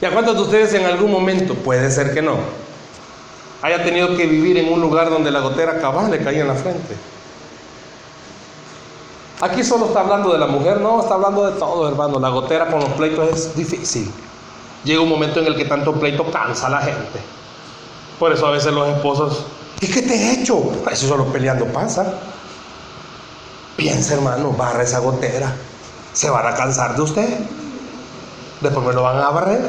¿Y a cuántos de ustedes en algún momento, puede ser que no, haya tenido que vivir en un lugar donde la gotera cabal le caía en la frente? Aquí solo está hablando de la mujer, no, está hablando de todo, hermano. La gotera con los pleitos es difícil. Llega un momento en el que tanto pleito cansa a la gente. Por eso a veces los esposos, ¿y qué te he hecho? Eso solo peleando pasa. Piensa, hermano, barra esa gotera. Se van a cansar de usted. Después me lo van a barrer.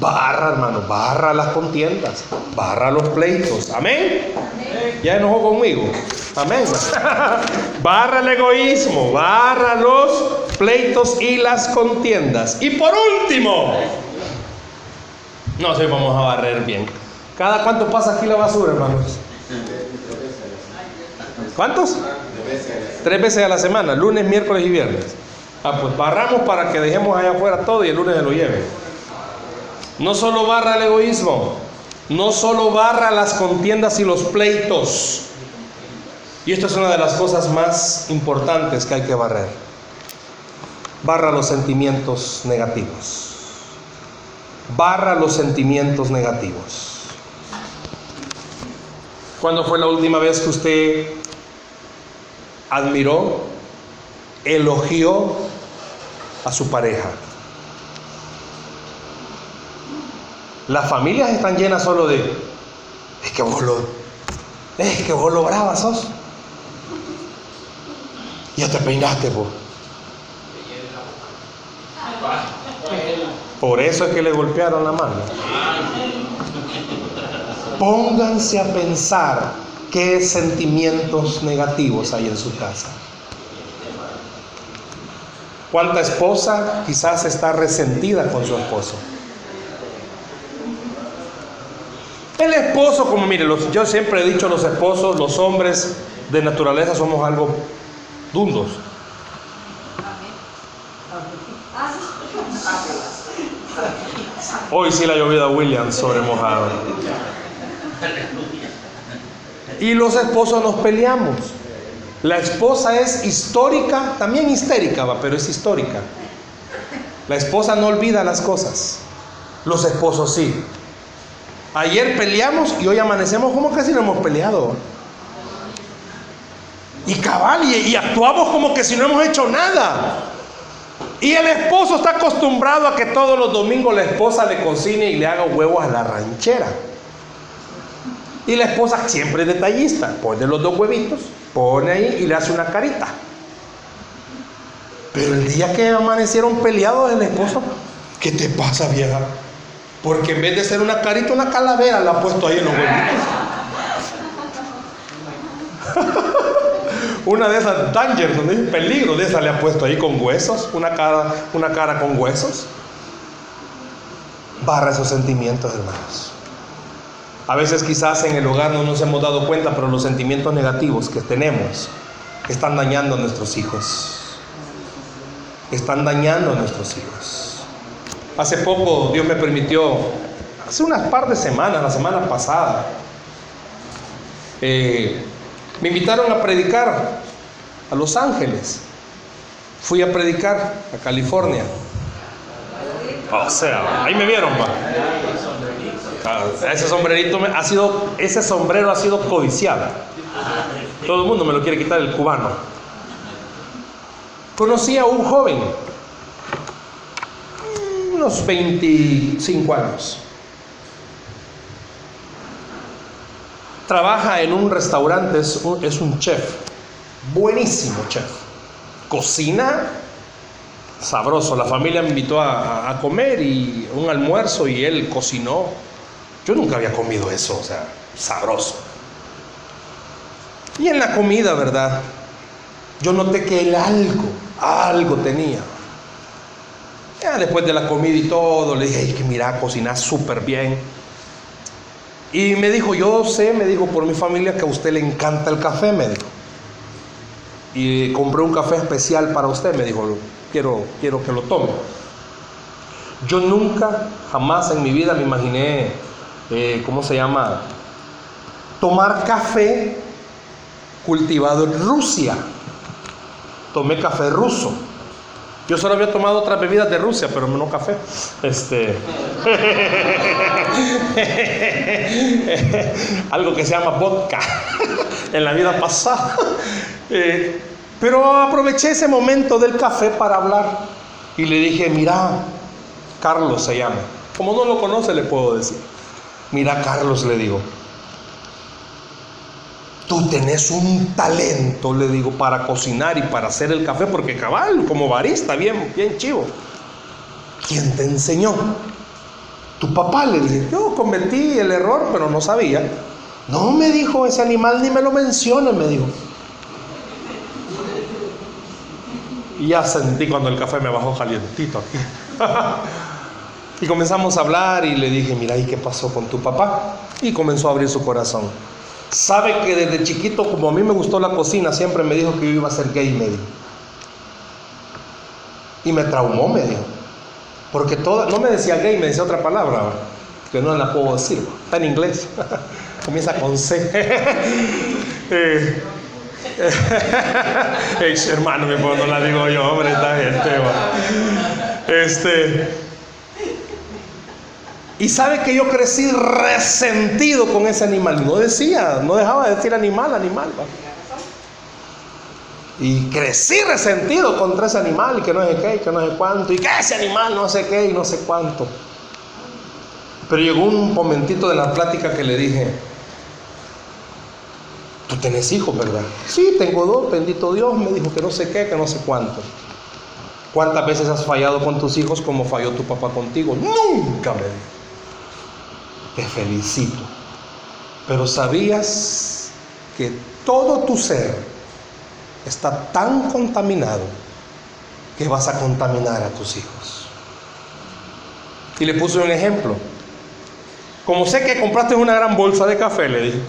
Barra, hermano, barra las contiendas, barra los pleitos. Amén. Ya enojó conmigo. Amén. barra el egoísmo, barra los pleitos y las contiendas. Y por último, no sé, vamos a barrer bien. ¿Cada cuánto pasa aquí la basura, hermanos? ¿Cuántos? Tres veces a la semana, lunes, miércoles y viernes. Ah, pues barramos para que dejemos allá afuera todo y el lunes se lo lleve. No solo barra el egoísmo, no solo barra las contiendas y los pleitos. Y esto es una de las cosas más importantes que hay que barrer. Barra los sentimientos negativos. Barra los sentimientos negativos. ¿Cuándo fue la última vez que usted admiró, elogió a su pareja. Las familias están llenas solo de, es que vos lo, es que vos lo brava sos. Ya te peinaste vos. Por eso es que le golpearon la mano. Pónganse a pensar qué sentimientos negativos hay en su casa. ¿Cuánta esposa quizás está resentida con su esposo? El esposo, como mire, yo siempre he dicho, los esposos, los hombres de naturaleza somos algo dundos. Hoy sí la llovida Williams sobre mojado. Y los esposos nos peleamos. La esposa es histórica, también histérica, va, pero es histórica. La esposa no olvida las cosas. Los esposos sí. Ayer peleamos y hoy amanecemos como que si no hemos peleado. Y cabal, y, y actuamos como que si no hemos hecho nada. Y el esposo está acostumbrado a que todos los domingos la esposa le cocine y le haga huevos a la ranchera. Y la esposa siempre es detallista, pone los dos huevitos, pone ahí y le hace una carita. Pero el día que amanecieron peleados el esposo, ¿qué te pasa vieja? Porque en vez de ser una carita, una calavera la ha puesto ahí en los huevitos. Una de esas dangers, donde peligro, de esa le ha puesto ahí con huesos, una cara, una cara con huesos. Barra esos sentimientos, hermanos. A veces quizás en el hogar no nos hemos dado cuenta, pero los sentimientos negativos que tenemos están dañando a nuestros hijos. Están dañando a nuestros hijos. Hace poco Dios me permitió, hace unas par de semanas, la semana pasada, eh, me invitaron a predicar a Los Ángeles. Fui a predicar a California. O sea, ahí me vieron, va. Ah, ese sombrerito ha sido, ese sombrero ha sido codiciado. Todo el mundo me lo quiere quitar el cubano. Conocí a un joven, unos 25 años. Trabaja en un restaurante, es un, chef, buenísimo chef. Cocina sabroso. La familia me invitó a, comer y un almuerzo y él cocinó. Yo nunca había comido eso, o sea, sabroso. Y en la comida, ¿verdad? Yo noté que él algo, algo tenía. Ya después de la comida y todo, le dije, que mira, cocina súper bien. Y me dijo, yo sé, me dijo por mi familia que a usted le encanta el café, me dijo. Y compré un café especial para usted, me dijo, quiero, quiero que lo tome. Yo nunca, jamás en mi vida me imaginé, eh, ¿cómo se llama? Tomar café cultivado en Rusia. Tomé café ruso. Yo solo había tomado otras bebidas de Rusia, pero no café. Este. Algo que se llama vodka en la vida pasada. Eh, pero aproveché ese momento del café para hablar y le dije, mira, Carlos se llama. Como no lo conoce, le puedo decir. Mira, Carlos, le digo, Tú tenés un talento, le digo, para cocinar y para hacer el café, porque cabal, como barista, bien, bien chivo. ¿Quién te enseñó? Tu papá le dije, yo cometí el error, pero no sabía. No me dijo ese animal, ni me lo mencione, me dijo. Y ya sentí cuando el café me bajó calientito aquí. y comenzamos a hablar y le dije, mira, ¿y qué pasó con tu papá? Y comenzó a abrir su corazón. Sabe que desde chiquito, como a mí me gustó la cocina, siempre me dijo que yo iba a ser gay, me Y me traumó, me dijo. Porque toda, no me decía gay, me decía otra palabra, que no la puedo decir, está en inglés. Comienza con C. eh, hermano, no la digo yo, hombre, esta gente, Este. Y sabe que yo crecí resentido con ese animal. No decía, no dejaba de decir animal, animal. Y crecí resentido contra ese animal y que no sé qué, y que no sé cuánto, y que ese animal no sé qué y no sé cuánto. Pero llegó un momentito de la plática que le dije, tú tenés hijos, ¿verdad? Sí, tengo dos, bendito Dios, me dijo que no sé qué, que no sé cuánto. ¿Cuántas veces has fallado con tus hijos como falló tu papá contigo? Nunca me te felicito. Pero sabías que todo tu ser está tan contaminado que vas a contaminar a tus hijos. Y le puse un ejemplo. Como sé que compraste una gran bolsa de café, le dije,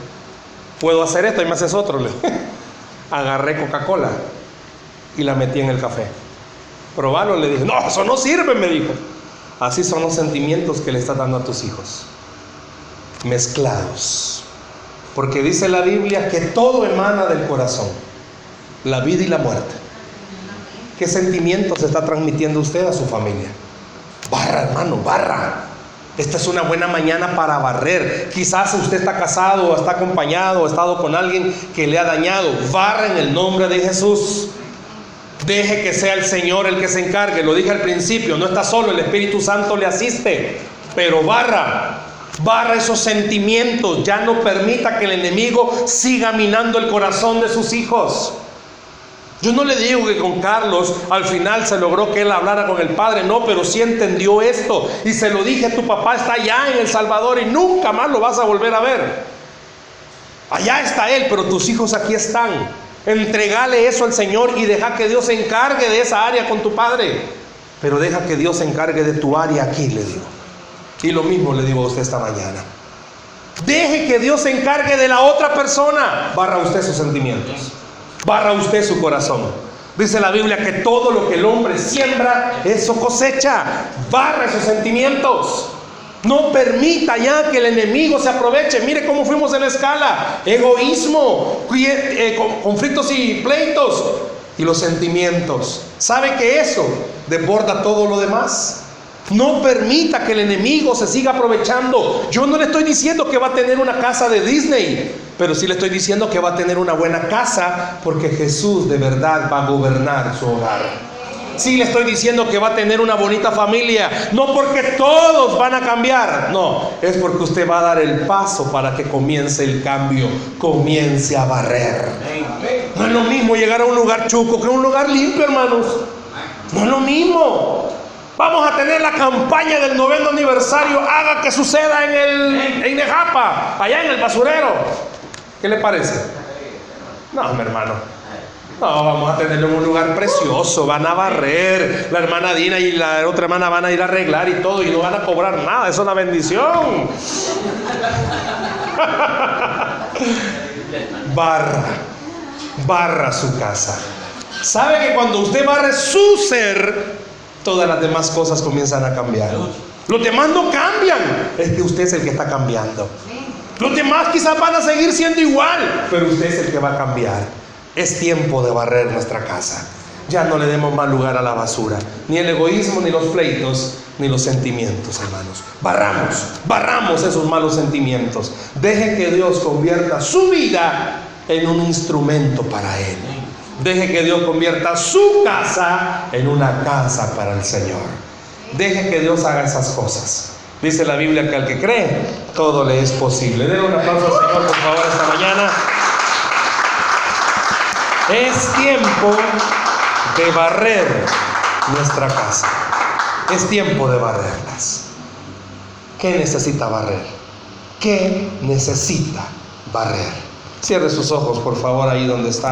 puedo hacer esto y me haces otro. Le agarré Coca-Cola y la metí en el café. Probalo, le dije, no, eso no sirve, me dijo. Así son los sentimientos que le estás dando a tus hijos mezclados. Porque dice la Biblia que todo emana del corazón, la vida y la muerte. ¿Qué sentimientos está transmitiendo usted a su familia? Barra, hermano, barra. Esta es una buena mañana para barrer. Quizás usted está casado o está acompañado o ha estado con alguien que le ha dañado. Barra en el nombre de Jesús. Deje que sea el Señor el que se encargue. Lo dije al principio, no está solo, el Espíritu Santo le asiste. Pero barra, Barra esos sentimientos, ya no permita que el enemigo siga minando el corazón de sus hijos. Yo no le digo que con Carlos al final se logró que él hablara con el Padre, no, pero sí entendió esto. Y se lo dije, tu papá está allá en El Salvador y nunca más lo vas a volver a ver. Allá está él, pero tus hijos aquí están. Entregale eso al Señor y deja que Dios se encargue de esa área con tu Padre. Pero deja que Dios se encargue de tu área aquí, le digo. Y lo mismo le digo a usted esta mañana. Deje que Dios se encargue de la otra persona. Barra usted sus sentimientos. Barra usted su corazón. Dice la Biblia que todo lo que el hombre siembra, eso cosecha. Barra esos sentimientos. No permita ya que el enemigo se aproveche. Mire cómo fuimos en la escala. Egoísmo, eh, conflictos y pleitos y los sentimientos. ¿Sabe que eso desborda todo lo demás? No permita que el enemigo se siga aprovechando. Yo no le estoy diciendo que va a tener una casa de Disney, pero sí le estoy diciendo que va a tener una buena casa porque Jesús de verdad va a gobernar su hogar. Sí le estoy diciendo que va a tener una bonita familia, no porque todos van a cambiar, no, es porque usted va a dar el paso para que comience el cambio, comience a barrer. No es lo mismo llegar a un lugar chuco que un lugar limpio, hermanos. No es lo mismo. Vamos a tener la campaña del noveno aniversario, haga que suceda en el en Nejapa, allá en el basurero. ¿Qué le parece? No, mi hermano. No, vamos a tenerlo en un lugar precioso, van a barrer, la hermana Dina y la otra hermana van a ir a arreglar y todo y no van a cobrar nada, eso es una bendición. barra, barra su casa. ¿Sabe que cuando usted barre su ser, todas las demás cosas comienzan a cambiar? Los demás no cambian, es que usted es el que está cambiando. Los demás quizás van a seguir siendo igual, pero usted es el que va a cambiar. Es tiempo de barrer nuestra casa. Ya no le demos más lugar a la basura, ni el egoísmo, ni los pleitos, ni los sentimientos, hermanos. Barramos, barramos esos malos sentimientos. Deje que Dios convierta su vida en un instrumento para Él. Deje que Dios convierta su casa en una casa para el Señor. Deje que Dios haga esas cosas. Dice la Biblia que al que cree, todo le es posible. Denle un aplauso al Señor, por favor, esta mañana. Es tiempo de barrer nuestra casa. Es tiempo de barrerlas. ¿Qué necesita barrer? ¿Qué necesita barrer? Cierre sus ojos, por favor, ahí donde está.